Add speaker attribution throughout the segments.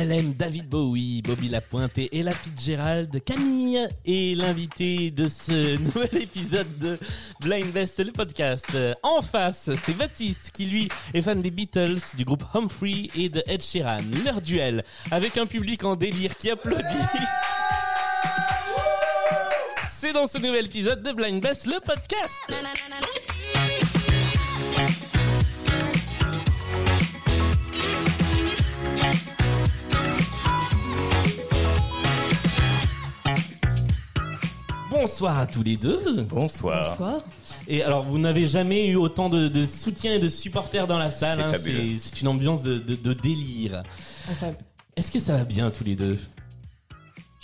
Speaker 1: Elle aime David Bowie, Bobby Lapointe et Ella Fitzgerald, Camille est l'invité de ce nouvel épisode de Blind Best, le podcast. En face, c'est Baptiste qui lui est fan des Beatles, du groupe Humphrey et de Ed Sheeran. Leur duel avec un public en délire qui applaudit. C'est dans ce nouvel épisode de Blind Best, le podcast. Bonsoir à tous les deux.
Speaker 2: Bonsoir.
Speaker 3: Bonsoir.
Speaker 1: Et alors, vous n'avez jamais eu autant de, de soutien et de supporters dans la salle.
Speaker 2: C'est
Speaker 1: hein.
Speaker 2: fabuleux.
Speaker 1: C'est c'est une ambiance de, de, de délire.
Speaker 3: Incroyable.
Speaker 1: Est-ce que ça va bien tous les deux?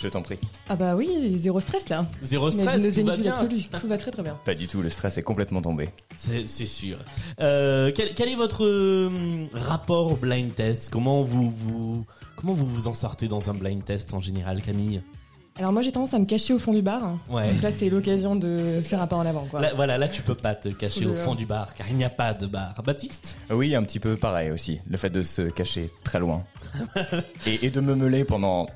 Speaker 2: Je t'en prie.
Speaker 3: Ah bah oui, zéro stress là.
Speaker 1: Zéro stress, tout va
Speaker 3: zénitude
Speaker 1: bien.
Speaker 3: absolue. Tout va très très bien.
Speaker 2: Pas du tout, le stress est complètement tombé.
Speaker 1: C'est sûr. Euh, quel, quel est votre euh, rapport au blind test? Comment vous, vous comment vous vous en sortez dans un blind test en général, Camille?
Speaker 3: Alors moi j'ai tendance à me cacher au fond du bar.
Speaker 1: Ouais.
Speaker 3: Donc là c'est l'occasion de faire un pas en avant quoi.
Speaker 1: Là, voilà, là tu peux pas te cacher au fond du bar, car il n'y a pas de bar. Baptiste?
Speaker 2: Oui, un petit peu pareil aussi. Le fait de se cacher très loin. et, et de me meuler pendant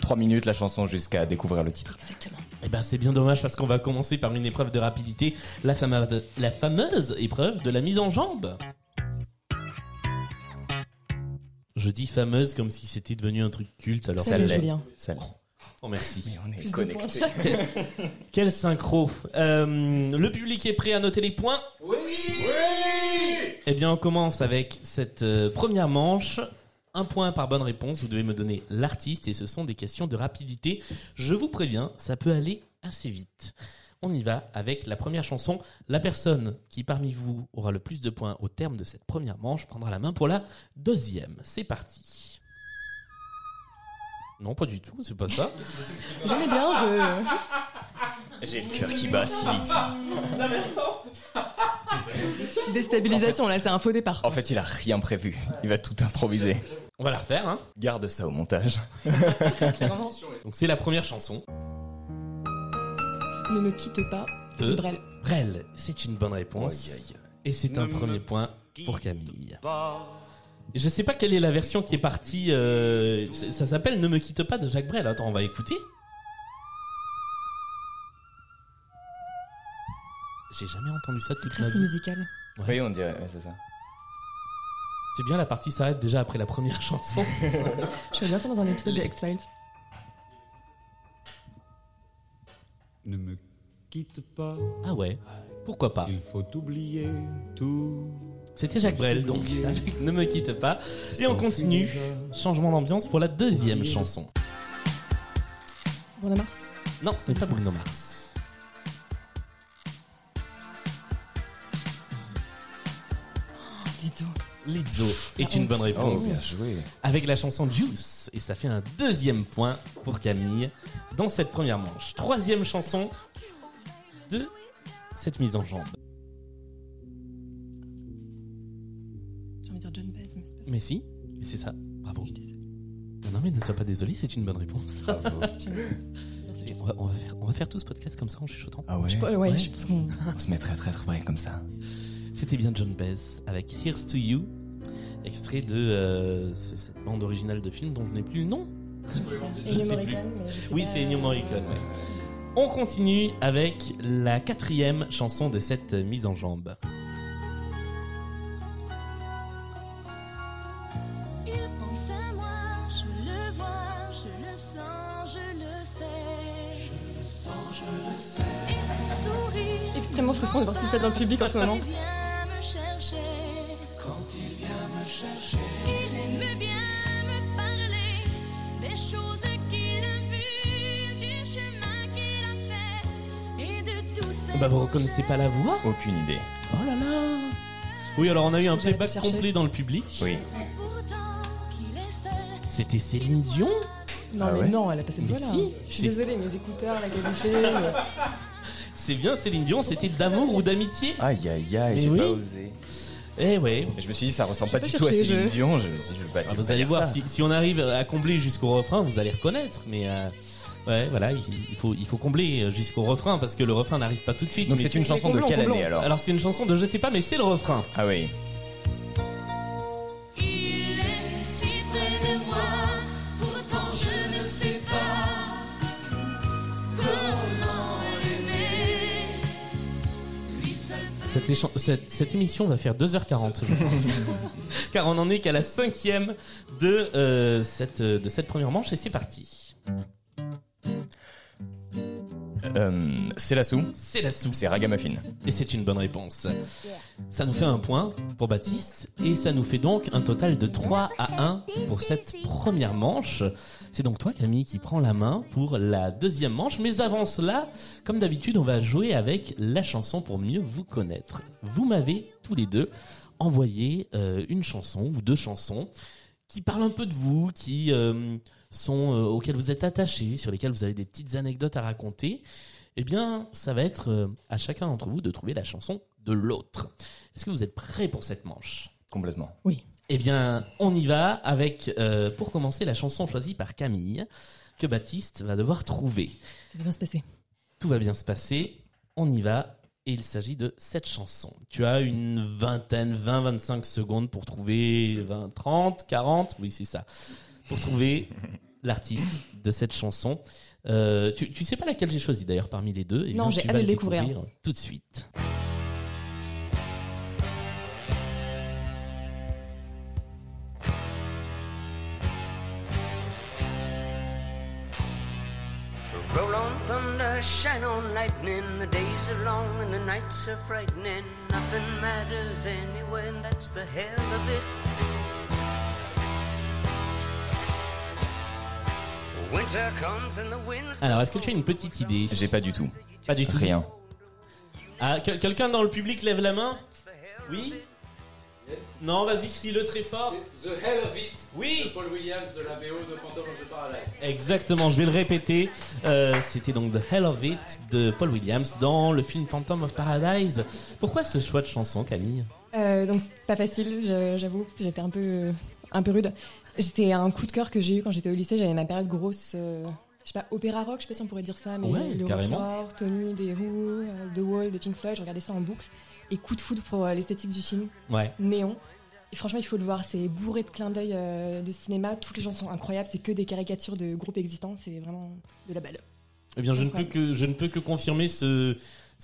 Speaker 2: trois minutes la chanson jusqu'à découvrir le titre.
Speaker 3: Exactement.
Speaker 1: Eh ben c'est bien dommage parce qu'on va commencer par une épreuve de rapidité, la fameuse, la fameuse épreuve de la mise en jambe. Je dis fameuse comme si c'était devenu un truc culte alors.
Speaker 3: Ça
Speaker 2: Ça
Speaker 3: l'est,
Speaker 2: l'est.
Speaker 3: Julien.
Speaker 2: Ça l'est.
Speaker 1: Oh merci.
Speaker 2: Mais on est
Speaker 3: Plus
Speaker 2: connectés.
Speaker 1: Quel synchro. Euh, le public est prêt à noter les points Oui Eh bien on commence avec cette euh, première manche. Un point par bonne réponse, vous devez me donner l'artiste et ce sont des questions de rapidité. Je vous préviens, ça peut aller assez vite. On y va avec la première chanson. La personne qui parmi vous aura le plus de points au terme de cette première manche prendra la main pour la deuxième. C'est parti. Non, pas du tout, c'est pas ça.
Speaker 3: J'aimais bien, je...
Speaker 2: J'ai le cœur qui bat si vite.
Speaker 3: Déstabilisation là, c'est un faux départ.
Speaker 2: En fait, il a rien prévu. Il va tout improviser.
Speaker 1: On va la refaire, hein.
Speaker 2: Garde ça au montage.
Speaker 1: Donc c'est la première chanson.
Speaker 3: Ne me quitte pas.
Speaker 1: De
Speaker 3: Brel.
Speaker 1: Brel, c'est une bonne réponse. Et c'est un premier point pour Camille. Je sais pas quelle est la version qui est partie. euh, ça s'appelle Ne me quitte pas de Jacques Brel. Attends, on va écouter. J'ai jamais entendu ça de toute ma vie.
Speaker 3: musical.
Speaker 1: Ouais.
Speaker 2: Oui, on dirait, ouais, c'est ça.
Speaker 1: C'est bien, la partie s'arrête déjà après la première chanson.
Speaker 3: Je fais bien ça dans un épisode de X-Files.
Speaker 4: Ne me quitte pas,
Speaker 1: ah ouais, pourquoi pas?
Speaker 4: il faut oublier tout.
Speaker 1: C'était Jacques Brel, donc avec Ne me quitte pas. Et on continue. Changement d'ambiance pour la deuxième chanson.
Speaker 3: Bruno Mars.
Speaker 1: Non, ce n'est pas Bruno Mars.
Speaker 3: Lizzo.
Speaker 1: Est une bonne
Speaker 2: Oh,
Speaker 1: réponse.
Speaker 2: bien joué.
Speaker 1: avec la chanson Juice. Et ça fait un deuxième point pour Camille dans cette première manche. Troisième chanson de cette mise en jambe.
Speaker 3: J'ai envie de dire John Baez, mais c'est pas ça.
Speaker 1: Mais si, mais c'est ça. Bravo. Non, non, mais ne sois pas désolé, c'est une bonne réponse.
Speaker 3: Bien. Merci,
Speaker 1: On va, on va faire, on va faire tout ce podcast comme ça en chuchotant.
Speaker 2: Ah ouais.
Speaker 3: Je- ouais,
Speaker 1: Ouais.
Speaker 3: je pense qu'on...
Speaker 2: On se met très très très près comme ça.
Speaker 1: C'était bien John Baez avec Here's to You, extrait de euh, ce- cette bande originale de film dont je n'ai plus le nom. Sais
Speaker 3: je sais
Speaker 1: Oui,
Speaker 3: pas-
Speaker 1: c'est Ennio Morricone. ouais. On continue avec la quatrième chanson de cette mise en jambe.
Speaker 5: Il pense à moi, je le vois, je le sens, je le sais. Je le sens, je le sais. Et son sourire.
Speaker 3: Extrêmement frustrant de voir ce qui se passe dans le public en ce moment.
Speaker 1: Bah vous reconnaissez pas la voix
Speaker 2: Aucune idée.
Speaker 1: Oh là là Oui, alors on a eu un playback complet dans le public.
Speaker 2: Oui.
Speaker 1: C'était Céline Dion
Speaker 3: Non,
Speaker 2: Ah
Speaker 3: mais
Speaker 2: ouais
Speaker 3: non, elle a pas cette
Speaker 1: Mais
Speaker 3: voix-là.
Speaker 1: si,
Speaker 3: je suis
Speaker 1: c'est-
Speaker 3: désolée, mes écouteurs, la qualité. le-
Speaker 1: C'est bien Céline Dion, c'était d'amour ou d'amitié
Speaker 2: Aïe aïe aïe,
Speaker 1: Mais
Speaker 2: j'ai
Speaker 1: oui.
Speaker 2: pas osé.
Speaker 1: Eh ouais.
Speaker 2: Je me suis dit, ça ressemble pas
Speaker 3: pas
Speaker 2: du tout à
Speaker 3: cherché,
Speaker 2: Céline
Speaker 3: je-
Speaker 2: Dion. Je me suis dit, je vais pas
Speaker 1: Ah,
Speaker 2: tu
Speaker 1: vous
Speaker 2: vas pas
Speaker 1: allez
Speaker 2: dire
Speaker 1: voir,
Speaker 2: ça.
Speaker 1: si, si on arrive à combler jusqu'au refrain, vous allez reconnaître. Mais euh, ouais, voilà, il, il faut il faut combler jusqu'au refrain parce que le refrain n'arrive pas tout de suite.
Speaker 2: Donc c'est une chanson de quelle année alors
Speaker 1: Alors c'est une chanson de je sais pas, mais c'est le refrain.
Speaker 2: Ah oui.
Speaker 5: Il est si près de moi, pourtant je ne sais pas comment l'aimer. Lui seul peut
Speaker 1: Cette, échan- cette, cette émission va faire 2h40, je pense. Car on en est qu'à la cinquième de, euh, cette, de cette première manche et c'est parti.
Speaker 2: Euh, c'est la sou.
Speaker 1: C'est la soupe.
Speaker 2: C'est Ragamuffin.
Speaker 1: Et c'est une bonne réponse. Ça nous fait un point pour Baptiste et ça nous fait donc un total de 3 à 1 pour cette première manche. C'est donc toi Camille qui prends la main pour la deuxième manche. Mais avant cela, comme d'habitude, on va jouer avec la chanson pour mieux vous connaître. Vous m'avez tous les deux envoyé euh, une chanson ou deux chansons qui parlent un peu de vous, qui euh, sont euh, auxquelles vous êtes attachés, sur lesquelles vous avez des petites anecdotes à raconter. Eh bien, ça va être euh, à chacun d'entre vous de trouver la chanson de l'autre. Est-ce que vous êtes prêts pour cette manche?
Speaker 2: Complètement.
Speaker 1: Eh bien, on y va avec, euh, pour commencer, la chanson choisie par Camille, que Baptiste va devoir trouver.
Speaker 3: Ça va bien se passer.
Speaker 1: Tout va bien se passer, on y va, et il s'agit de cette chanson. Tu as une vingtaine, 20, 25 secondes pour trouver 20, 30, 40, oui c'est ça, pour trouver l'artiste de cette chanson. Euh, tu, tu sais pas laquelle j'ai choisi d'ailleurs parmi les deux. Eh
Speaker 3: Non, j'ai hâte de
Speaker 1: le
Speaker 3: le découvrir.
Speaker 1: tout de suite.
Speaker 6: Roll on thunder, shine on lightning. The days are long and the nights are frightening. Nothing matters anyway, and that's the hell of it.
Speaker 1: Alors, est-ce que tu as une petite idée
Speaker 2: J'ai pas du tout.
Speaker 1: Pas du tout.
Speaker 2: Rien.
Speaker 1: Ah, que- quelqu'un dans le public lève la main? Oui? Non, vas-y, crie-le très fort.
Speaker 7: The Hell of It
Speaker 1: Oui
Speaker 7: de Paul Williams de la BO de Phantom of the Paradise.
Speaker 1: Exactement, je vais le répéter. Euh, C'était donc The Hell of It de Paul Williams dans le film Phantom of Paradise. Pourquoi ce choix de chanson, Camille?
Speaker 3: Euh, donc c'est pas facile, je- j'avoue. J'étais un peu, un peu rude. J'étais un coup de cœur que j'ai eu quand j'étais au lycée. J'avais ma période grosse, euh, je sais pas, opéra rock, je sais pas si on pourrait dire ça, mais
Speaker 1: Ouais,
Speaker 3: le Horror, Tony, des Who, euh, The Wall, des Pink Floyd. Je regardais ça en boucle. Et coup de foudre pour euh, l'esthétique du film,
Speaker 1: Ouais.
Speaker 3: néon. Et franchement, il faut le voir. C'est bourré de clins d'œil euh, de cinéma. Toutes les gens sont incroyables. C'est que des caricatures de groupes existants. C'est vraiment de la balle.
Speaker 1: Eh bien, je ne peux que je ne peux que confirmer ce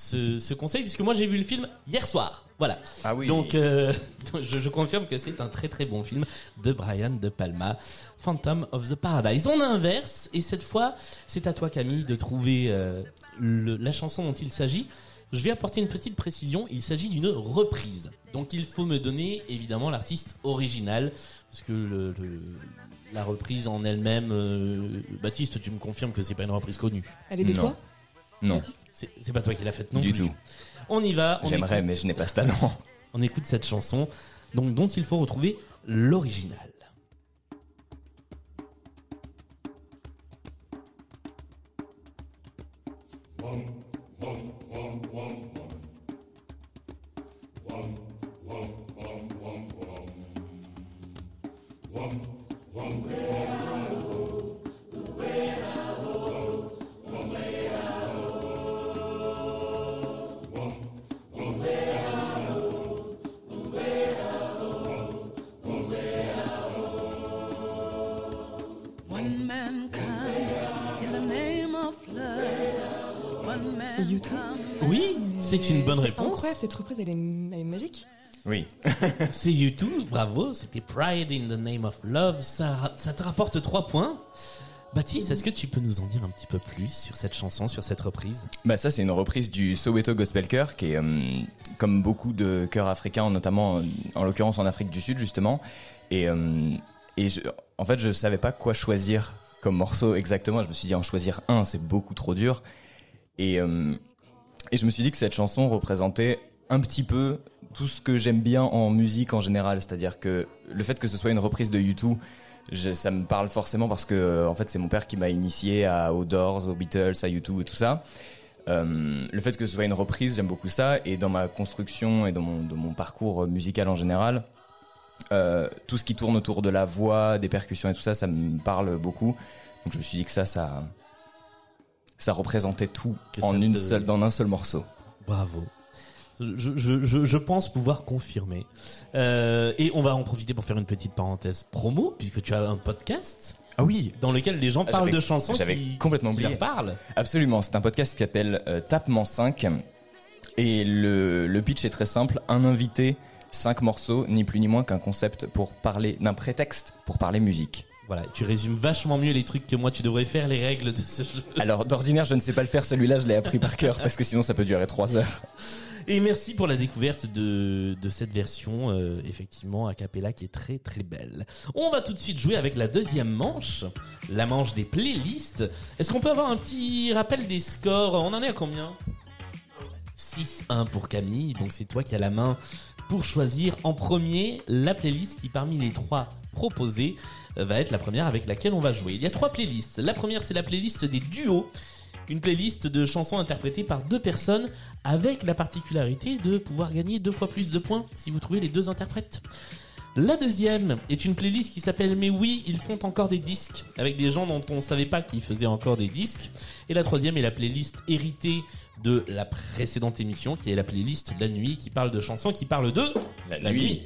Speaker 1: ce, ce conseil puisque moi j'ai vu le film hier soir. Voilà.
Speaker 2: Ah oui.
Speaker 1: Donc, euh, je, je confirme que c'est un très très bon film de Brian De Palma, Phantom of the Paradise. On inverse, et cette fois, c'est à toi Camille de trouver euh, le- la chanson dont il s'agit. Je vais apporter une petite précision, il s'agit d'une reprise. Donc il faut me donner évidemment l'artiste original, parce que le, le- la reprise en elle-même, euh, Baptiste, tu me confirmes que c'est pas une reprise connue.
Speaker 3: Elle est de
Speaker 2: Non.
Speaker 3: toi?
Speaker 2: Non,
Speaker 3: Baptiste?
Speaker 1: C'est pas toi qui l'as faite non
Speaker 2: du
Speaker 1: plus.
Speaker 2: tout.
Speaker 1: On y va. on
Speaker 2: J'aimerais,
Speaker 1: écoute-
Speaker 2: mais je n'ai pas ce talent.
Speaker 1: on écoute cette chanson donc, dont il faut retrouver l'original.
Speaker 8: One
Speaker 3: c'est
Speaker 1: une bonne réponse.
Speaker 3: Incroyable, cette reprise, elle est, elle est magique.
Speaker 2: Oui.
Speaker 1: C'est YouTube, bravo. C'était Pride in the Name of Love. Ça, te rapporte 3 points. Baptiste, est-ce que tu peux nous en dire un petit peu plus sur cette chanson, sur cette reprise?
Speaker 2: Bah ça c'est une reprise du Soweto Gospel Chœur qui est euh, comme beaucoup de chœurs africains notamment en l'occurrence en Afrique du Sud justement et euh, et je- en fait je savais pas quoi choisir comme morceau exactement je me suis dit en choisir un c'est beaucoup trop dur et euh, et je me suis dit que cette chanson représentait un petit peu tout ce que j'aime bien en musique en général c'est-à-dire que le fait que ce soit une reprise de U2 je- ça me parle forcément parce que euh, en fait c'est mon père qui m'a initié à aux Doors, aux Beatles, à U2 et tout ça. Euh, le fait que ce soit une reprise, j'aime beaucoup ça. Et dans ma construction et dans mon, parcours musical en général, euh, tout ce qui tourne autour de la voix, des percussions et tout ça, ça me parle beaucoup. Donc je me suis dit que ça, ça, ça représentait tout
Speaker 1: Que
Speaker 2: en une
Speaker 1: te-
Speaker 2: seule, dans un seul morceau.
Speaker 1: Bravo. Je, je, je, je pense pouvoir confirmer. Euh, et on va en profiter pour faire une petite parenthèse promo, puisque tu as un podcast
Speaker 2: Ah oui,
Speaker 1: dans lequel les gens
Speaker 2: Ah,
Speaker 1: parlent de chansons
Speaker 2: j'avais
Speaker 1: qui,
Speaker 2: complètement
Speaker 1: qui
Speaker 2: oublié.
Speaker 1: leur parlent.
Speaker 2: Absolument, c'est un podcast qui s'appelle euh, Tapement 5 et le, le pitch est très simple, un invité, cinq morceaux, ni plus ni moins qu'un concept pour parler d'un prétexte pour parler musique.
Speaker 1: Voilà, tu résumes vachement mieux les trucs que moi. Tu devrais faire les règles de ce jeu.
Speaker 2: Alors d'ordinaire je ne sais pas le faire, celui-là je l'ai appris par cœur parce que sinon ça peut durer trois heures.
Speaker 1: Et merci pour la découverte de, de cette version, euh, effectivement, a cappella qui est très très belle. On va tout de suite jouer avec la deuxième manche, la manche des playlists. Est-ce qu'on peut avoir un petit rappel des scores? On en est à combien? 6-1 pour Camille, donc c'est toi qui as la main pour choisir en premier la playlist qui parmi les trois proposées va être la première avec laquelle on va jouer. Il y a trois playlists. La première c'est la playlist des duos. Une playlist de chansons interprétées par deux personnes avec la particularité de pouvoir gagner deux fois plus de points si vous trouvez les deux interprètes. La deuxième est une playlist qui s'appelle Mais oui, ils font encore des disques avec des gens dont on savait pas qu'ils faisaient encore des disques. Et la troisième est la playlist héritée de la précédente émission qui est la playlist la nuit qui parle de chansons qui parlent de la, nuit.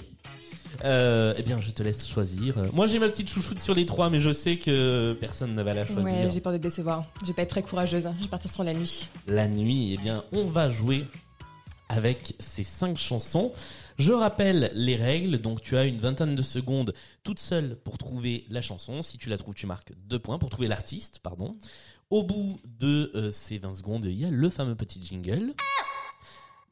Speaker 1: Euh, eh bien, je te laisse choisir. Moi, j'ai ma petite chouchoute sur les trois, mais je sais que personne ne va la choisir.
Speaker 3: Ouais, j'ai peur de te décevoir. Je vais pas être très courageuse. hein. Je vais partir sur la nuit.
Speaker 1: la nuit, eh bien, on va jouer avec ces cinq chansons. Je rappelle les règles. Donc, tu as une vingtaine de secondes toute seule pour trouver la chanson. Si tu la trouves, tu marques deux points pour trouver l'artiste, pardon. Au bout de euh, ces 20 secondes, il y a le fameux petit jingle.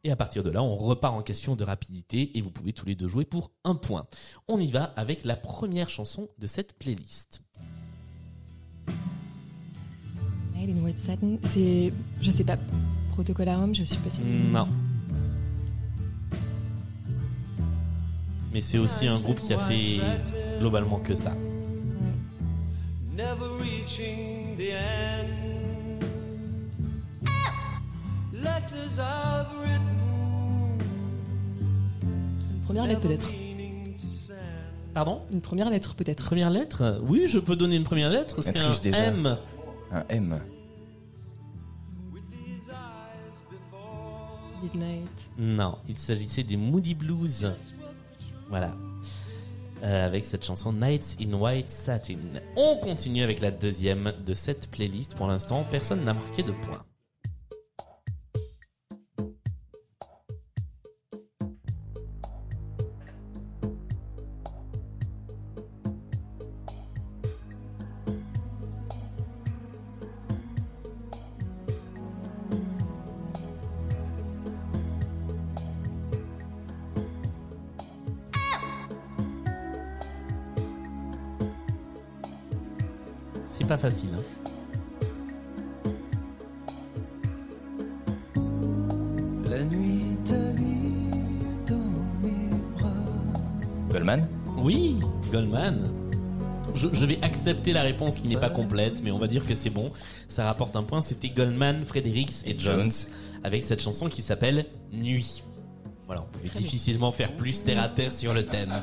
Speaker 1: Et à partir de là, on repart en question de rapidité et vous pouvez tous les deux jouer pour un point. On y va avec la première chanson de cette playlist.
Speaker 3: Night in White Satin, c'est. Je sais pas. Protocolarum, je suis pas sûre.
Speaker 1: Non. Mais c'est aussi un groupe qui a fait globalement que ça.
Speaker 7: Never
Speaker 3: Une première lettre peut-être.
Speaker 1: Pardon?
Speaker 3: Une première lettre peut-être.
Speaker 1: Première lettre? Oui, je peux donner une première lettre. C'est un
Speaker 2: déjà.
Speaker 1: M.
Speaker 2: Un M.
Speaker 3: Midnight.
Speaker 1: Non, il s'agissait des Moody Blues. Voilà. Euh, avec cette chanson Nights in White Satin. On continue avec la deuxième de cette playlist. Pour l'instant, personne n'a marqué de points. Accepter la réponse qui n'est pas complète, mais on va dire que c'est bon. Ça rapporte un point. C'était Goldman, Fredericks et Jones,
Speaker 2: Jones.
Speaker 1: avec cette chanson qui s'appelle Nuit. Voilà, on pouvait difficilement faire plus terre à terre sur le thème.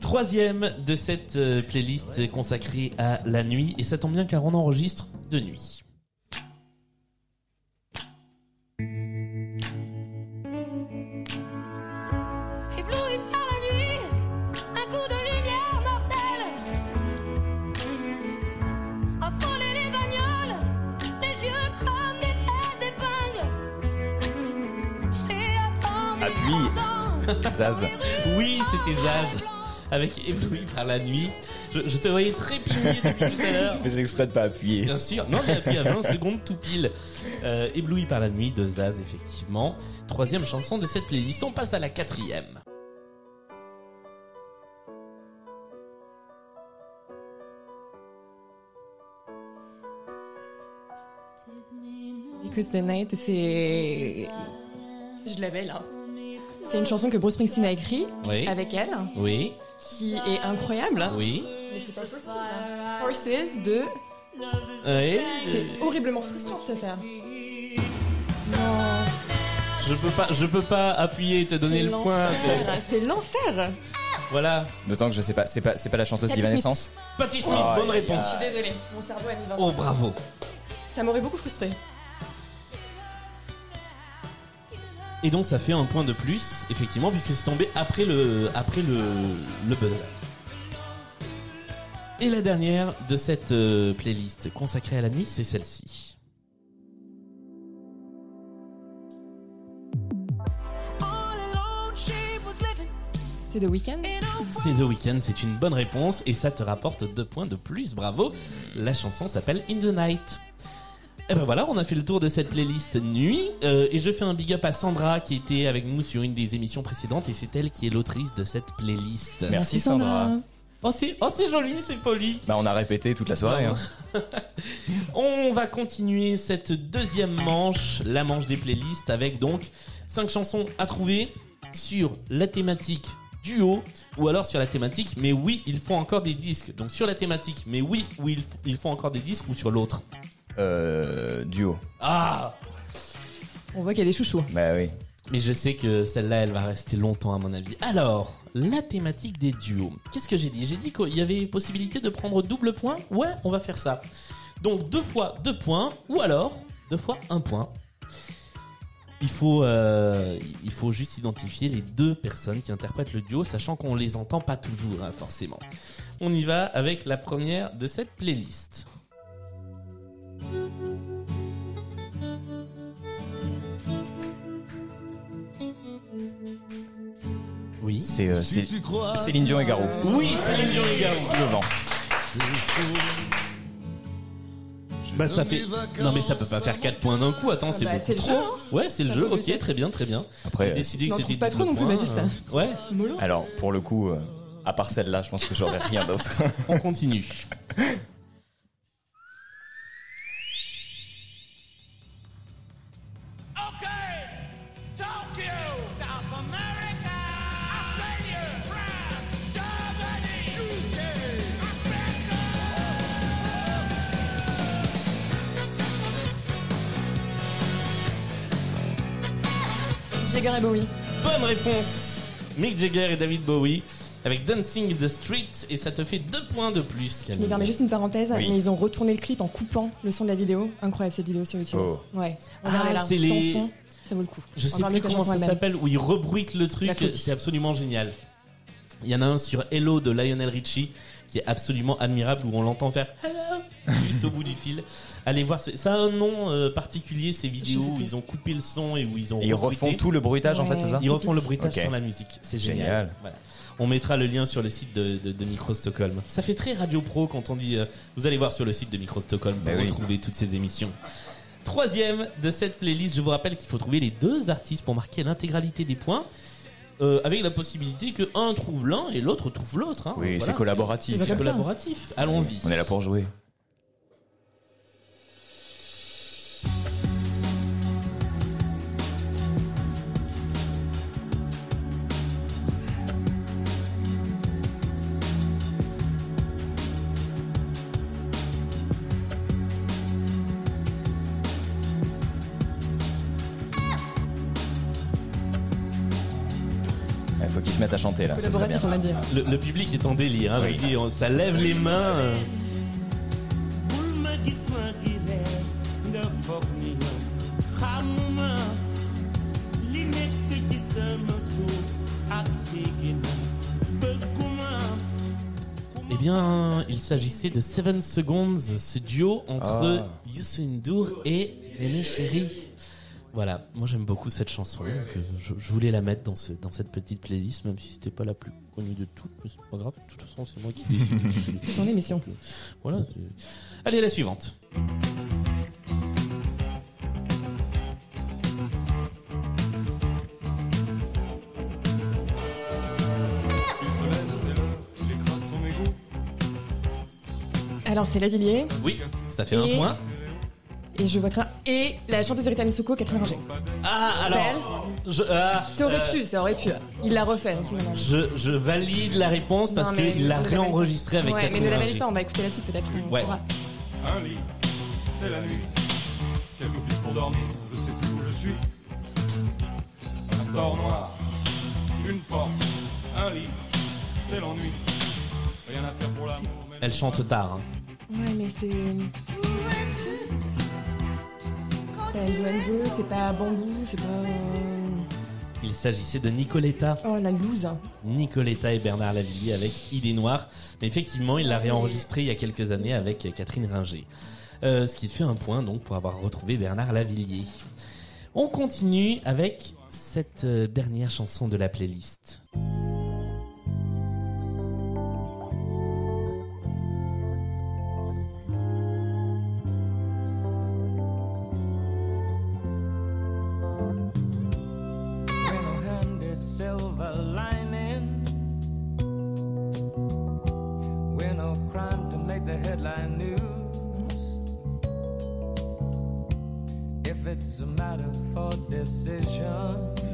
Speaker 1: Troisième de cette euh, playlist consacrée à la nuit, et ça tombe bien car on enregistre de nuit.
Speaker 2: Zaz.
Speaker 1: Oui, c'était Zaz, avec Ébloui par la nuit. Je, je te voyais trépigner depuis tout à l'heure.
Speaker 2: Tu fais exprès de pas appuyer.
Speaker 1: Bien sûr. Non, j'ai appuyé à 20 secondes tout pile. Euh, ébloui par la nuit de Zaz, effectivement. Troisième chanson de cette playlist. On passe à la quatrième.
Speaker 3: Because the Night, c'est. Je l'avais là. C'est une chanson que Bruce Springsteen a écrite
Speaker 1: Oui.
Speaker 3: avec elle,
Speaker 1: Oui,
Speaker 3: qui est incroyable.
Speaker 1: oui.
Speaker 3: Mais c'est pas possible. Horses de.
Speaker 1: Oui.
Speaker 3: C'est horriblement frustrant cette affaire.
Speaker 1: Je peux pas, je peux pas appuyer et te donner le point. c'est-
Speaker 3: l'enfer.
Speaker 1: Voilà.
Speaker 2: D'autant que je sais pas, c'est pas, c'est pas la chanteuse
Speaker 3: Patti
Speaker 2: d'Evanescence
Speaker 1: Patty Smith,
Speaker 2: Oh,
Speaker 1: bonne réponse.
Speaker 3: Je suis désolée, mon cerveau a mis 20 ans.
Speaker 1: Oh bravo.
Speaker 3: Ça m'aurait beaucoup frustré.
Speaker 1: Et donc ça fait un point de plus, effectivement, puisque c'est tombé après le, après le, le buzzer. Et la dernière de cette euh, playlist consacrée à la nuit, c'est celle-ci.
Speaker 3: C'est The Weeknd
Speaker 1: C'est The Weeknd, c'est une bonne réponse et ça te rapporte deux points de plus, bravo. La chanson s'appelle In the Night. Et ben voilà, on a fait le tour de cette playlist nuit Euh, et je fais un big up à Sandra qui était avec nous sur une des émissions précédentes et c'est elle qui est l'autrice de cette playlist.
Speaker 2: Merci Sandra.
Speaker 1: Oh c'est oh, c'est joli, c'est poli.
Speaker 2: Bah on a répété toute la soirée. Hein.
Speaker 1: On va continuer cette deuxième manche, la manche des playlists, avec donc cinq chansons à trouver sur la thématique duo ou alors sur la thématique mais oui il faut encore des disques donc sur la thématique mais oui oui il faut, il faut encore des disques ou sur l'autre?
Speaker 2: Euh, duo.
Speaker 1: ah
Speaker 3: On voit qu'il y a des chouchous.
Speaker 2: Bah oui.
Speaker 1: mais je sais que celle-là elle va rester longtemps à mon avis alors la thématique des duos qu'est-ce que j'ai dit? J'ai dit qu'il y avait possibilité de prendre double point ouais on va faire ça donc deux fois deux points ou alors deux fois un point il faut, euh, il faut juste identifier les deux personnes qui interprètent le duo, sachant qu'on les entend pas toujours, hein, forcément. On y va avec la première de cette playlist. Oui.
Speaker 2: C'est euh, c'est Céline Dion et Garou.
Speaker 1: Oui, Céline Dion et Garou.
Speaker 2: Le vent.
Speaker 1: Bah ça fait. Non mais ça peut pas faire 4 points d'un coup. Attends, c'est
Speaker 3: bah,
Speaker 1: beaucoup
Speaker 3: c'est le
Speaker 1: trop.
Speaker 3: jeu, hein.
Speaker 1: Ouais, c'est le
Speaker 3: Ça
Speaker 1: jeu.
Speaker 3: peut
Speaker 1: Ok, très bien, très bien.
Speaker 2: Après,
Speaker 1: J'ai
Speaker 2: euh,
Speaker 1: décidé que
Speaker 3: n'en
Speaker 1: c'était
Speaker 3: trouve pas
Speaker 1: double
Speaker 3: trop non plus,
Speaker 1: point,
Speaker 3: Baptiste.
Speaker 1: euh, Ouais,
Speaker 2: alors pour le coup, euh, à part celle-là, je pense que j'aurais rien d'autre.
Speaker 1: on continue.
Speaker 3: Jagger et Bowie.
Speaker 1: Bonne réponse. Mick Jagger et David Bowie avec Dancing in the Street et ça te fait 2 points de plus.
Speaker 3: Je me permets juste une parenthèse,
Speaker 2: Oui.
Speaker 3: mais ils ont retourné le clip en coupant le son de la vidéo. Incroyable cette vidéo sur YouTube.
Speaker 2: Oh.
Speaker 3: Ouais.
Speaker 1: Ah,
Speaker 3: Regardez
Speaker 1: c'est les-
Speaker 3: son, ça vaut le coup.
Speaker 1: Je sais plus comment ça s'appelle où ils rebruitent le truc. C'est absolument génial. Il y en a un sur Hello de Lionel Richie qui est absolument admirable où on l'entend faire Hello juste au bout du fil. Allez voir, c'est- ça a un nom euh, particulier ces vidéos où ils ont coupé le son et où ils ont
Speaker 2: Et ils refont tout le bruitage en fait, c'est ça
Speaker 1: Ils refont le bruitage
Speaker 2: Ok.
Speaker 1: sur la musique. C'est génial.
Speaker 2: Génial.
Speaker 1: Voilà. On mettra le lien sur le site de, de, de Micro Stockholm. Ça fait très Radio Pro quand on dit. euh, vous allez voir sur le site de Micro Stockholm pour
Speaker 2: Ben oui.
Speaker 1: retrouver toutes ces émissions. Troisième de cette playlist, je vous rappelle qu'il faut trouver les deux artistes pour marquer l'intégralité des points. Euh, avec la possibilité que un trouve l'un et l'autre trouve l'autre. hein.
Speaker 2: Oui,
Speaker 1: Voilà,
Speaker 2: c'est collaboratif.
Speaker 3: c'est
Speaker 1: collaboratif. Allons-y.
Speaker 2: On est là pour jouer. Qu'ils se mettent à chanter là. Ça serait bien.
Speaker 1: Le, le public est en délire. Hein,
Speaker 2: Oui.
Speaker 1: je vous dis, on- ça lève les mains. Eh bien, il s'agissait de Seven Seconds, ce duo entre
Speaker 2: Ah.
Speaker 1: Youssou N'Dour et Néné Chéri. Voilà, moi j'aime beaucoup cette chanson. donc, euh, je, je voulais la mettre dans, ce, dans cette petite playlist, même si c'était pas la plus connue de toutes, mais c'est pas grave. De toute façon, c'est moi qui décide.
Speaker 3: C'est ton émission.
Speaker 1: voilà. c'est- Allez, la suivante.
Speaker 7: C'est.
Speaker 3: Alors c'est Lavillier
Speaker 1: Oui, ça fait un point.
Speaker 3: Et je voterai et la chanteuse Rita Missoko Catherine Ringer.
Speaker 1: Ah, alors. Je, ah,
Speaker 3: Ça aurait
Speaker 1: euh,
Speaker 3: pu, ça aurait pu. Il l'a refait, donc c'est dommage.
Speaker 1: Je, je valide la réponse parce qu'il l'a réenregistré avec
Speaker 3: Ouais, mais ne la valide pas, on va écouter la suite peut-être.
Speaker 1: Ouais.
Speaker 3: saura.
Speaker 7: Un lit, c'est la nuit. Quelques pistes pour dormir, je sais plus où je suis. Un store noir, une porte, un lit, c'est l'ennui. Rien à faire pour l'amour. mais-
Speaker 1: Elle chante tard. hein.
Speaker 3: Ouais, mais c'est. C'est pas Enzo, c'est pas Bambou, c'est pas. euh,
Speaker 1: Il s'agissait de Nicoletta.
Speaker 3: Oh, la loose.
Speaker 1: Nicoletta et Bernard Lavillier avec Idée Noire. Mais effectivement, il l'a réenregistré il y a quelques années avec Catherine Ringer. Euh, ce qui fait un point donc pour avoir retrouvé Bernard Lavillier. On continue avec cette euh, dernière chanson de la playlist.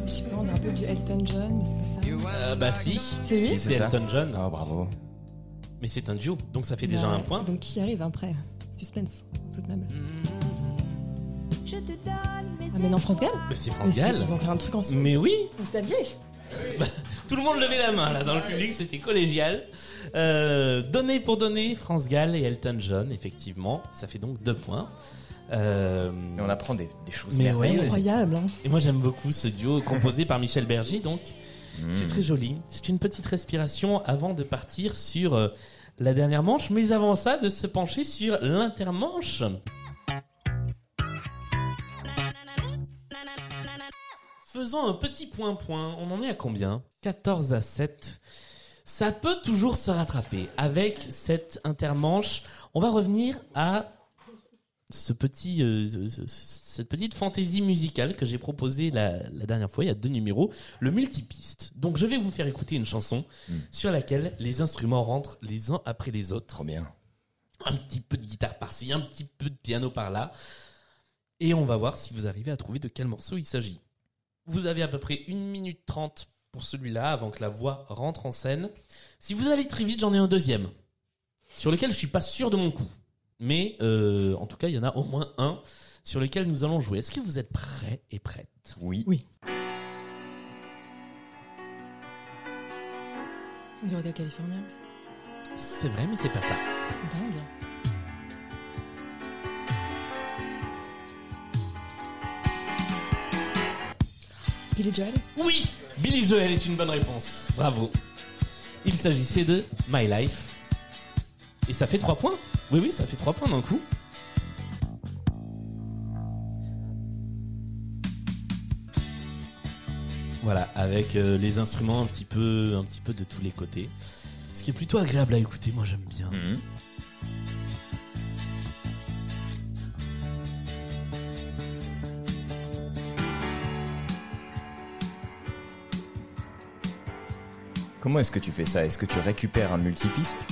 Speaker 3: Je sais pas, on dirait un peu du Elton John, mais c'est pas ça.
Speaker 1: Euh, bah si,
Speaker 3: C'est lui
Speaker 1: c'est Elton John,
Speaker 2: Oh, bravo.
Speaker 1: mais c'est un duo, donc ça fait déjà
Speaker 3: Bah,
Speaker 1: un point.
Speaker 3: Donc qui arrive après? Suspense, soutenable.
Speaker 5: Je te donne mes
Speaker 3: Ah, mais non, France Gall
Speaker 1: Mais c'est
Speaker 3: Mais
Speaker 1: France Gall.
Speaker 3: Ils ont fait un truc ensemble.
Speaker 1: Mais oui,
Speaker 3: Vous saviez
Speaker 1: Tout le monde levait la main là dans le public, c'était collégial. Euh, donné pour donner, France Gall et Elton John, effectivement, ça fait donc deux points. Euh,
Speaker 2: Et on apprend des, des choses
Speaker 1: Mais
Speaker 2: merveilleuses.
Speaker 1: ouais,
Speaker 3: Incroyable, hein.
Speaker 1: et moi j'aime beaucoup ce duo composé par Michel Berger, donc
Speaker 2: Mm.
Speaker 1: c'est très joli. C'est une petite respiration avant de partir sur euh, la dernière manche, mais avant ça de se pencher sur l'intermanche. Faisons un petit point-point. On en est à combien? 14 à 7. Ça peut toujours se rattraper. Avec cette intermanche, on va revenir à ce petit, euh, ce- cette petite fantaisie musicale que j'ai proposée la, la dernière fois, il y a deux numéros, le multipiste. Donc je vais vous faire écouter une chanson
Speaker 2: Mm.
Speaker 1: sur laquelle les instruments rentrent les uns après les autres
Speaker 2: Trop bien.
Speaker 1: un petit peu de guitare par-ci, un petit peu de piano par-là. Et on va voir si vous arrivez à trouver de quel morceau il s'agit. Vous avez à peu près 1 minute 30 pour celui-là avant que la voix rentre en scène. Si vous allez très vite, j'en ai un deuxième. Sur lequel je suis pas sûr de mon coup. Mais euh, en tout cas, il y en a au moins un sur lequel nous allons jouer. Est-ce que vous êtes prêts et prêtes?
Speaker 2: Oui.
Speaker 3: Oui.
Speaker 1: C'est vrai, mais c'est pas ça.
Speaker 3: Dingue. Billy Joel?
Speaker 1: Oui Billy Joel est une bonne réponse. Bravo. Il s'agissait de My Life. Et ça fait 3 points. Oui, oui, ça fait 3 points d'un coup. Voilà, avec euh, les instruments un petit peu, un petit peu de tous les côtés. Ce qui est plutôt agréable à écouter, moi j'aime bien.
Speaker 2: Mhm. Comment est-ce que tu fais ça? Est-ce que tu récupères un multipiste?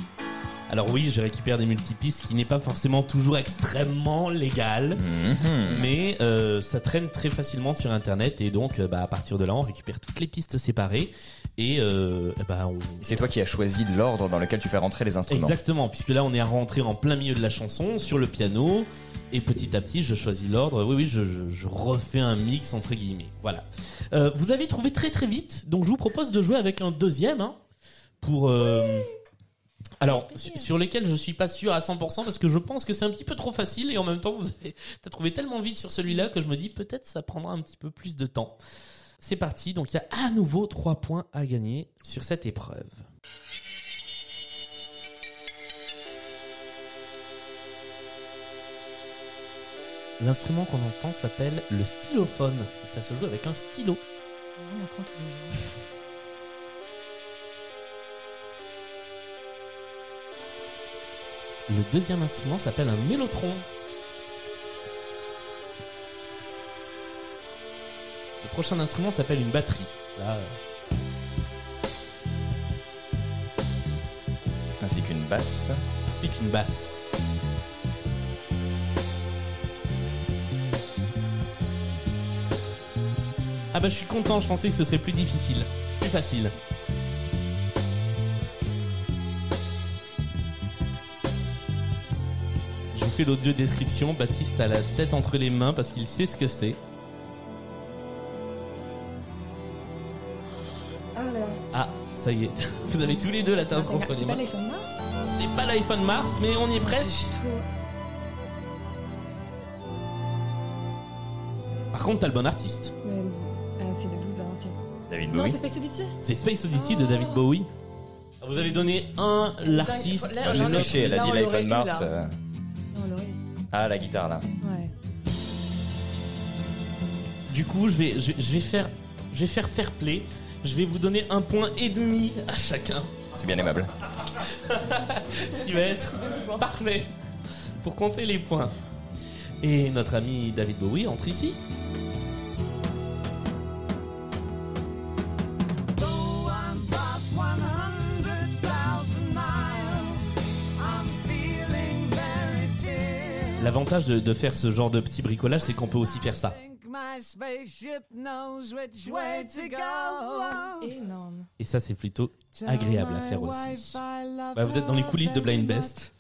Speaker 1: Alors oui, je récupère des multipistes qui n'est pas forcément toujours extrêmement légal.
Speaker 2: Mhm.
Speaker 1: Mais euh, ça traîne très facilement sur internet et donc euh, bah, à partir de là on récupère toutes les pistes séparées et euh, bah, on...
Speaker 2: C'est toi qui as choisi l'ordre dans lequel tu fais rentrer les instruments.
Speaker 1: exactement puisque là on est rentré en plein milieu de la chanson sur le piano et petit à petit je choisis l'ordre oui oui je, je, je refais un mix entre guillemets voilà Euh, vous avez trouvé très très vite donc je vous propose de jouer avec un deuxième hein, pour euh, alors, su- sur lesquels je suis pas sûr à 100% parce que je pense que c'est un petit peu trop facile et en même temps vous avez t'as trouvé tellement vite sur celui-là que je me dis peut-être ça prendra un petit peu plus de temps. C'est parti, donc il y a à nouveau 3 points à gagner sur cette épreuve. L'instrument qu'on entend s'appelle le stylophone et ça se joue avec un stylo.
Speaker 3: On apprend tous les jours.
Speaker 1: Le deuxième instrument s'appelle un mélotron. Le prochain instrument s'appelle une batterie. Là, euh,
Speaker 2: Ainsi qu'une basse.
Speaker 1: ainsi qu'une basse. Ah bah je suis content, je pensais que ce serait plus difficile. Plus facile. l'audio description, Baptiste a la tête entre les mains parce qu'il sait ce que c'est. Ah, ah ça y est. Vous avez tous les deux la tête
Speaker 3: ah,
Speaker 1: entre les mains. C'est pas l'iPhone Mars mais on y est presque. Par contre, t'as le bon artiste.
Speaker 3: C'est le blues, hein.
Speaker 2: David Bowie.
Speaker 3: Non, c'est Space Oddity
Speaker 1: C'est Space Oddity de David Bowie. Vous avez donné un, l'artiste.
Speaker 2: Ah, J'ai triché, elle a dit l'iPhone Mars. Ah, la guitare là.
Speaker 3: Ouais.
Speaker 1: Du coup, je vais, je, je vais faire, je vais faire fair play. Je vais vous donner un point et demi à chacun,
Speaker 2: C'est bien aimable.
Speaker 1: ce qui va être parfait pour compter les points. Et notre ami David Bowie entre ici. L'avantage de, de faire ce genre de petit bricolage, c'est qu'on peut aussi faire ça.
Speaker 3: Énorme.
Speaker 1: Et ça, c'est plutôt agréable à faire aussi. Bah, vous êtes dans les coulisses de Blind Best.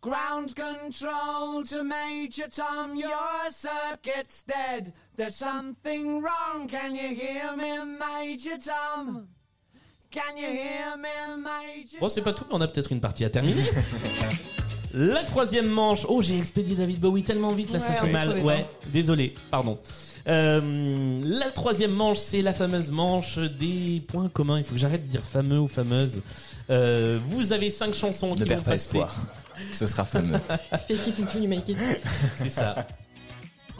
Speaker 4: Ground control to Major Tom, your circuit's dead. There's something wrong. Can you hear me, Major Tom?
Speaker 1: Bon, c'est pas tout, mais on a peut-être une partie à terminer. La troisième manche. Oh, j'ai expédié David Bowie tellement vite, là, ça
Speaker 3: Ouais,
Speaker 1: fait mal. Ouais, désolé, pardon. Euh, la troisième manche, c'est la fameuse manche des points communs. Il faut que j'arrête de dire fameux ou fameuse. Euh, vous avez cinq chansons
Speaker 2: Ne
Speaker 1: qui vont
Speaker 2: pas
Speaker 1: passer.
Speaker 2: espoir. Ce sera fameux.
Speaker 3: Fake it until you make it.
Speaker 1: C'est ça.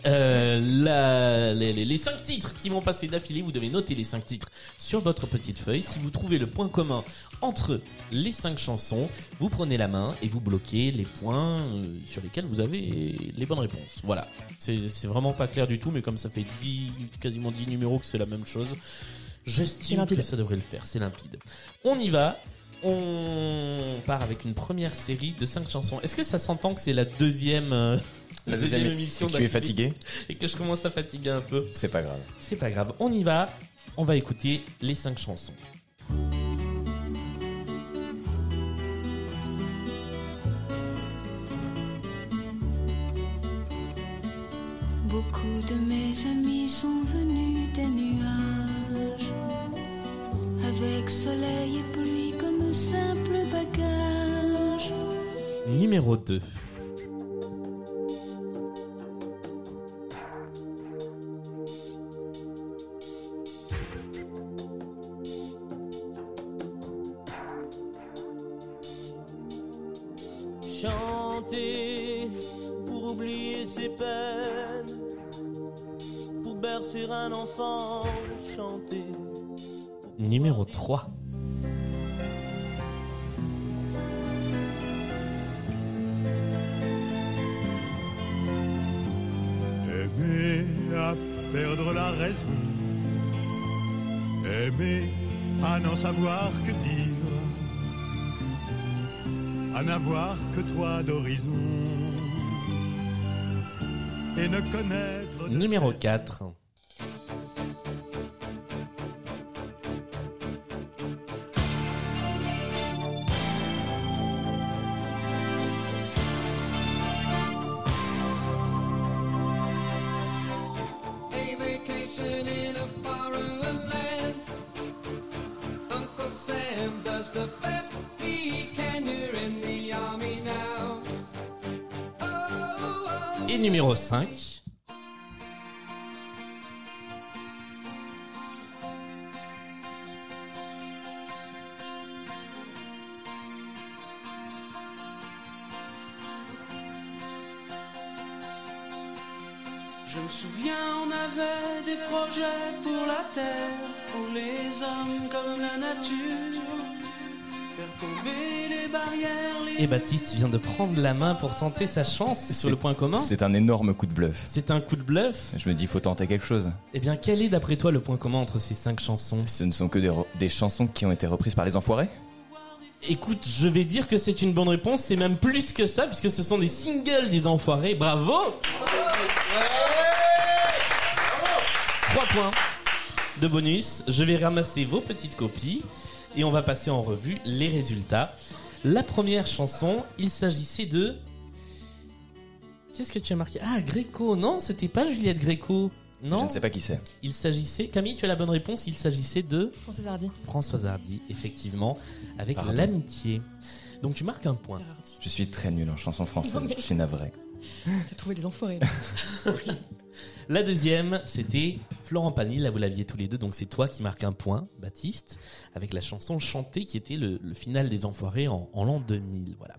Speaker 1: Euh, la- les, cinq titres qui vont passer d'affilée, vous devez noter les cinq titres sur votre petite feuille. Si vous trouvez le point commun entre les cinq chansons, vous prenez la main et vous bloquez les points euh, sur lesquels vous avez les bonnes réponses. Voilà. C'est vraiment pas clair du tout, mais comme ça fait 10, quasiment 10 numéros que c'est la même chose, j'estime que ça devrait le faire. C'est limpide. On y va. On part avec une première série de cinq chansons. Est-ce que ça s'entend que c'est la deuxième, euh,
Speaker 2: La deuxième
Speaker 1: émission
Speaker 2: et que tu es fatigué
Speaker 1: et que je commence à fatiguer un peu?
Speaker 2: C'est pas grave.
Speaker 1: C'est pas grave. On y va. On va écouter les cinq chansons.
Speaker 5: Beaucoup de mes amis sont venus des nuages, avec soleil et pluie simple bagage.
Speaker 1: Numéro 2.
Speaker 8: Chanter pour oublier ses peines, pour bercer un enfant, chanter.
Speaker 1: Numéro 3.
Speaker 7: Raison. Aimer à n'en savoir que dire. À n'avoir que toi d'horizon. Et ne connaître
Speaker 1: Numéro
Speaker 7: cesse
Speaker 1: 4. 5. Baptiste vient de prendre la main pour tenter sa chance sur le point commun.
Speaker 2: C'est un énorme coup de bluff.
Speaker 1: C'est un coup de bluff.
Speaker 2: Je me dis, faut tenter quelque chose.
Speaker 1: Eh bien, quel est d'après toi le point commun entre ces cinq chansons?
Speaker 2: Ce ne sont que des, chansons qui ont été reprises par les enfoirés?
Speaker 1: Écoute, je vais dire que c'est une bonne réponse. C'est même plus que ça, puisque ce sont des singles des enfoirés. Bravo Trois points de bonus. Je vais ramasser vos petites copies et on va passer en revue les résultats. La première chanson, il s'agissait de... Qu'est-ce que tu as marqué? Ah, Gréco. Non, c'était pas Juliette Gréco. Non
Speaker 2: Je ne sais pas qui c'est.
Speaker 1: Il s'agissait, Camille, tu as la bonne réponse, il s'agissait de
Speaker 3: Françoise Hardy.
Speaker 1: Françoise Hardy, effectivement, avec l'amitié. Donc tu marques un point.
Speaker 2: Je suis très nul en chanson française. Je suis navré.
Speaker 3: T'as trouvé les enfoirés. là.
Speaker 1: La deuxième, c'était Florent Pagny, là vous l'aviez tous les deux, donc c'est toi qui marques un point, Baptiste, avec la chanson chantée qui était le, le final des Enfoirés en, en l'an 2000, voilà.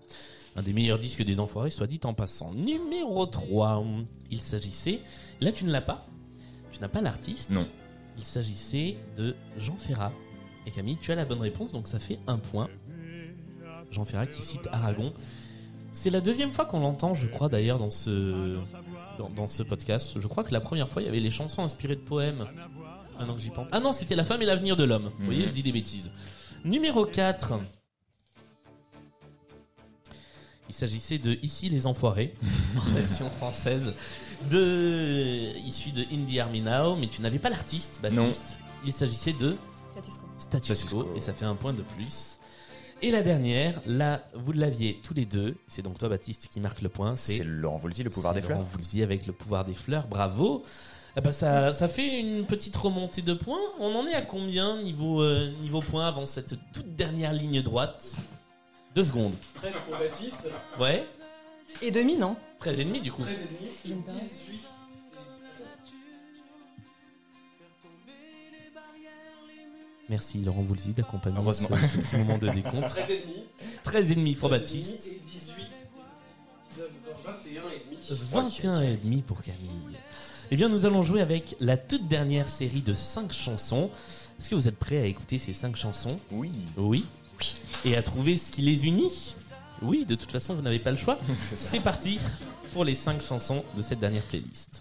Speaker 1: Un des meilleurs disques des Enfoirés, soit dit en passant. Numéro 3, il s'agissait, là tu ne l'as pas, tu n'as pas l'artiste.
Speaker 2: Non.
Speaker 1: Il s'agissait de Jean Ferrat. Et Camille, tu as la bonne réponse, donc ça fait un point. Jean Ferrat qui cite Aragon. C'est la deuxième fois qu'on l'entend, je crois d'ailleurs, dans ce, dans, dans ce podcast. Je crois que la première fois, il y avait les chansons inspirées de poèmes. Maintenant que j'y pense. Ah non, c'était La femme et l'avenir de l'homme. Vous voyez, je dis des bêtises. Numéro 4. Il s'agissait de Ici les enfoirés, en version française, de issu de Indie Army Now, mais tu n'avais pas l'artiste, Baptiste. Il s'agissait de
Speaker 3: Status quo.
Speaker 1: Status
Speaker 2: Status
Speaker 1: Quo,
Speaker 2: Quo.
Speaker 1: et ça fait un point de plus. Et la dernière, là, vous l'aviez tous les deux. C'est donc toi, Baptiste, qui marque le point.
Speaker 2: C'est Laurent Voulzy, le pouvoir des fleurs.
Speaker 1: Laurent Voulzy avec le pouvoir des fleurs. Bravo. Eh ben, ça, ça fait une petite remontée de points. On en est à combien niveau, euh, niveau points avant cette toute dernière ligne droite? Deux secondes.
Speaker 9: 13 pour Baptiste,
Speaker 1: Ouais.
Speaker 3: Et demi, non?
Speaker 1: 13 et demi du coup.
Speaker 9: 13 et demi,
Speaker 3: J'aime pas.
Speaker 9: 18.
Speaker 1: Merci Laurent Voulzy d'accompagner ce, ce petit moment de décompte.
Speaker 9: 13 et demi.
Speaker 1: 13 et demi pour
Speaker 9: 13 et
Speaker 1: Baptiste.
Speaker 9: Et 18. 21 et demi.
Speaker 1: 21 et demi pour Camille. Eh bien, nous allons jouer avec la toute dernière série de 5 chansons. Est-ce que vous êtes prêts à écouter ces 5 chansons?
Speaker 2: Oui.
Speaker 1: Oui. Et à trouver ce qui les unit? Oui, de toute façon, vous n'avez pas le choix. C'est parti pour les 5 chansons de cette dernière playlist.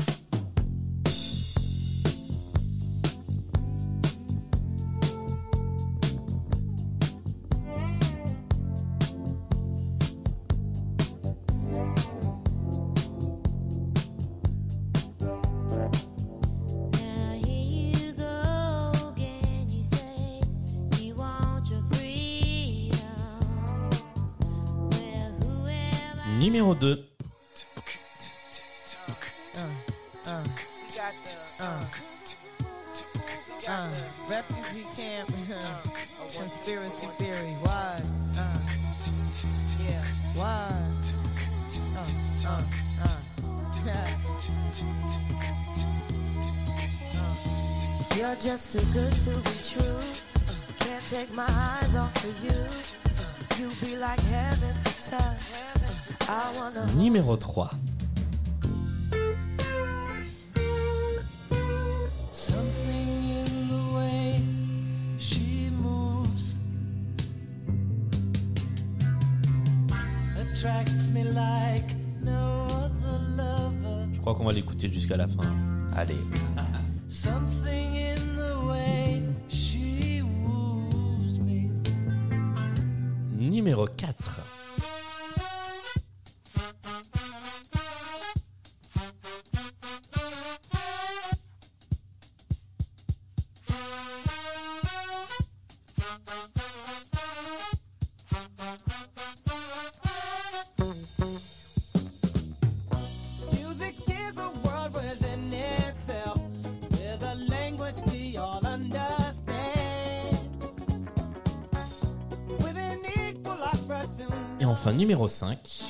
Speaker 1: Crois qu'on va l'écouter jusqu'à la fin.
Speaker 2: Allez.
Speaker 10: Something in the way she woos me.
Speaker 1: Numéro 4. Numéro 5.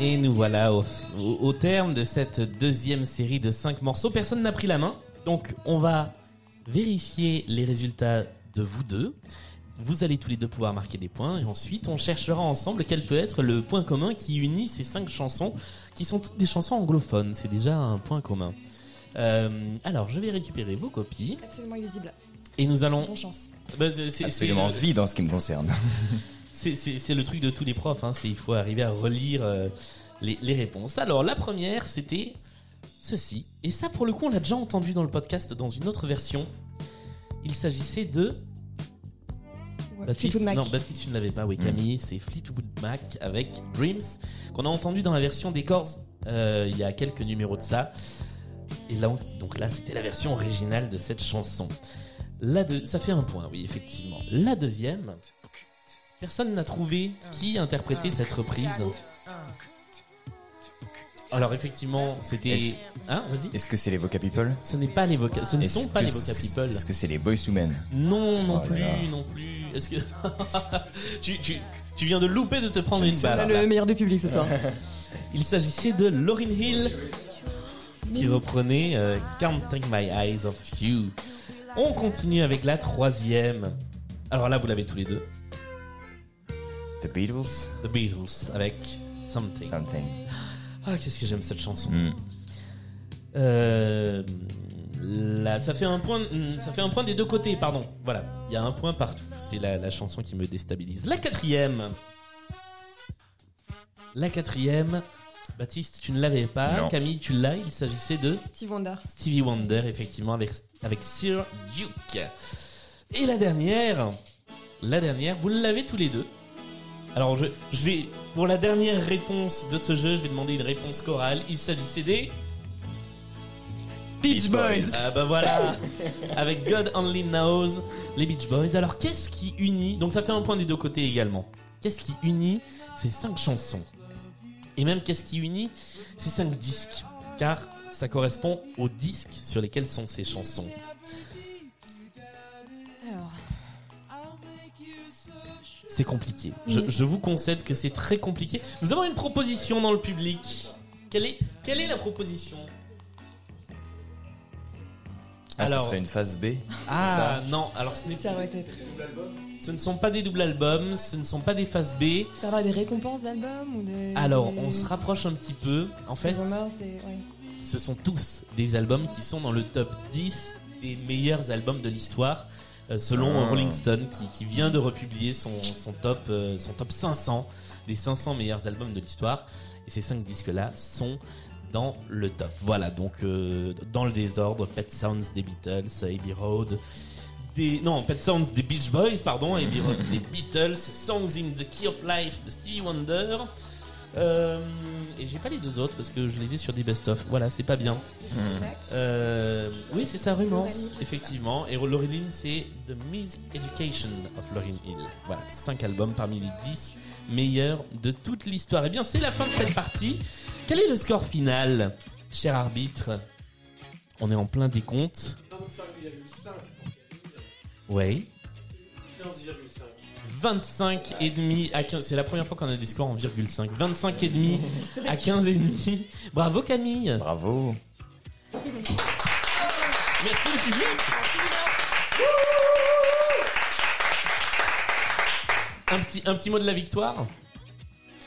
Speaker 1: Et nous voilà au, au- au terme de cette deuxième série de 5 morceaux. Personne n'a pris la main. Donc on va vérifier les résultats de vous deux. Vous allez tous les deux pouvoir marquer des points et ensuite on cherchera ensemble quel peut être le point commun qui unit ces cinq chansons qui sont toutes des chansons anglophones. C'est déjà un point commun. Euh, alors je vais récupérer vos copies
Speaker 3: Absolument illisible.
Speaker 1: et nous allons.
Speaker 3: Bonne chance.
Speaker 1: Bah, c'est- c'est-
Speaker 2: Absolument
Speaker 1: c'est-
Speaker 2: vide en ce qui me concerne.
Speaker 1: c'est, le truc de tous les profs, hein, c'est il faut arriver à relire euh, les, les réponses. Alors la première, c'était ceci. Et ça, pour le coup, on l'a déjà entendu dans le podcast dans une autre version. Il s'agissait de.
Speaker 3: Ouais,
Speaker 1: Baptiste,
Speaker 3: Fleetwood Mac.
Speaker 1: non, Baptiste, tu ne l'avais pas, oui, Camille, c'est Fleetwood Mac avec Dreams, qu'on a entendu dans la version des Corrs euh, il y a quelques numéros de ça. Et là, on- donc là, c'était la version originale de cette chanson. La deux- ça fait un point, oui, effectivement. La deuxième, personne n'a trouvé qui interprétait cette reprise. Alors effectivement, c'était.
Speaker 2: Est-ce-
Speaker 1: Hein, vas-y.
Speaker 2: Est-ce que c'est les Voca People
Speaker 1: Ce n'est pas les Voca- ce ne sont pas les Voca People.
Speaker 2: Est-ce que c'est les Boys to Men
Speaker 1: Non, non
Speaker 2: Oh
Speaker 1: plus,
Speaker 2: là.
Speaker 1: non plus. Est-ce que tu, tu, tu viens de louper de te prendre une balle
Speaker 3: le meilleur du public ce soir.
Speaker 1: Il s'agissait de Lauryn Hill qui reprenait euh, Can't Take My Eyes Off You. On continue avec la troisième. Alors là, vous l'avez tous les deux.
Speaker 2: The Beatles?
Speaker 1: The Beatles avec Something.
Speaker 2: Something.
Speaker 1: Ah, qu'est-ce que j'aime cette chanson.
Speaker 2: Hmm.
Speaker 1: Euh, là, ça fait un point, hmm, ça fait un point des deux côtés, pardon. Voilà, il y a un point partout. C'est la, la chanson qui me déstabilise. La quatrième. La quatrième. Baptiste, tu ne l'avais pas.
Speaker 2: Non.
Speaker 1: Camille, tu l'as. Il s'agissait de
Speaker 3: Steve Wonder.
Speaker 1: Stevie Wonder, effectivement, avec, avec Sir Duke. Et la dernière, la dernière, vous l'avez tous les deux. Alors, je, je vais, pour la dernière réponse de ce jeu, je vais demander une réponse chorale. Il s'agissait des
Speaker 3: Beach Boys.
Speaker 1: Ah bah voilà Avec God Only Knows, les Beach Boys. Alors qu'est-ce qui unit Donc ça fait un point des deux côtés également. Qu'est-ce qui unit ces cinq chansons? Et même qu'est-ce qui unit ces cinq disques? Car ça correspond aux disques sur lesquels sont ces chansons.
Speaker 3: Alors,
Speaker 1: C'est compliqué. Je, je vous concède que c'est très compliqué. Nous avons une proposition dans le public. Quelle est, quelle est la proposition?
Speaker 2: Ah,
Speaker 1: Alors-
Speaker 2: ce serait une phase B
Speaker 1: Ah non, alors ce n'est
Speaker 3: ça aurait été.
Speaker 1: Ce ne sont pas des doubles albums, ce ne sont pas des phases B.
Speaker 3: Ça avoir des récompenses d'albums ou des.
Speaker 1: Alors,
Speaker 3: des-
Speaker 1: on se rapproche un petit peu. En fait.
Speaker 3: Ouais.
Speaker 1: ce sont tous des albums qui sont dans le top 10 des meilleurs albums de l'histoire, selon
Speaker 2: Ah.
Speaker 1: Rolling Stone, qui, qui vient de republier son, son, top, euh, son top 500 des 500 meilleurs albums de l'histoire. Et ces cinq disques-là sont dans le top. Voilà, donc euh, dans le désordre, Pet Sounds des Beatles, Abbey Road, des non Pet Sounds des Beach Boys, pardon, Abbey Road des Beatles, Songs in the Key of Life de Stevie Wonder. Euh, et j'ai pas les deux autres parce que je les ai sur des best-of. Voilà, c'est pas bien. Euh, oui, c'est ça, Rumance, effectivement. Et Lauryn Hill, c'est The Miseducation of Lauryn Hill. Voilà, 5 albums parmi les 10 meilleurs de toute l'histoire. Eh bien, c'est la fin de cette partie. Quel est le score final, cher arbitre? On est en plein décompte.
Speaker 9: 25,5
Speaker 1: Oui.
Speaker 9: 15,5.
Speaker 1: 25 et demi à 15. C'est la première fois qu'on a des scores en virgule 5. 25 et demi à 15 et demi. Bravo Camille.
Speaker 2: Bravo.
Speaker 1: Merci le public. Un petit, un petit mot de la victoire.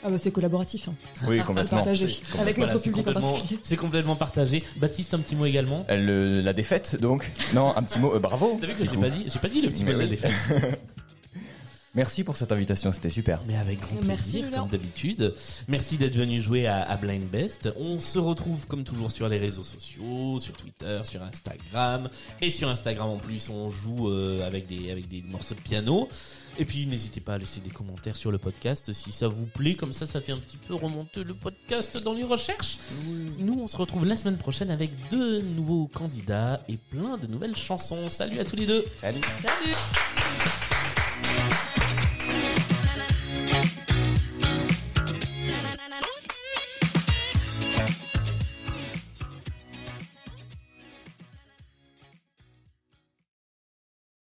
Speaker 3: Ah bah c'est collaboratif. Hein.
Speaker 2: Oui,
Speaker 3: C'est
Speaker 2: complètement.
Speaker 3: partagé.
Speaker 2: Complètement.
Speaker 3: Avec
Speaker 1: Voilà,
Speaker 3: notre
Speaker 1: c'est
Speaker 3: public en
Speaker 1: complètement-
Speaker 3: particulier.
Speaker 1: C'est complètement partagé. Baptiste, un petit mot également.
Speaker 2: Euh, le- la défaite, donc. Non, un petit mot. euh, bravo.
Speaker 1: T'as vu que je
Speaker 2: du
Speaker 1: l'ai
Speaker 2: coup.
Speaker 1: pas dit J'ai pas dit le petit mot de la défaite.
Speaker 2: Merci pour cette invitation, c'était super.
Speaker 1: Mais avec grand
Speaker 3: Merci,
Speaker 1: plaisir, comme d'habitude. Merci d'être venu jouer à, à Blind Best. On se retrouve comme toujours sur les réseaux sociaux, sur Twitter, sur Instagram. Et sur Instagram en plus, on joue euh, avec, des, avec des morceaux de piano. Et puis n'hésitez pas à laisser des commentaires sur le podcast si ça vous plaît. Comme ça, ça fait un petit peu remonter le podcast dans les recherches. Nous, on se retrouve la semaine prochaine avec deux nouveaux candidats et plein de nouvelles chansons. Salut à tous les deux.
Speaker 2: Salut.
Speaker 3: Salut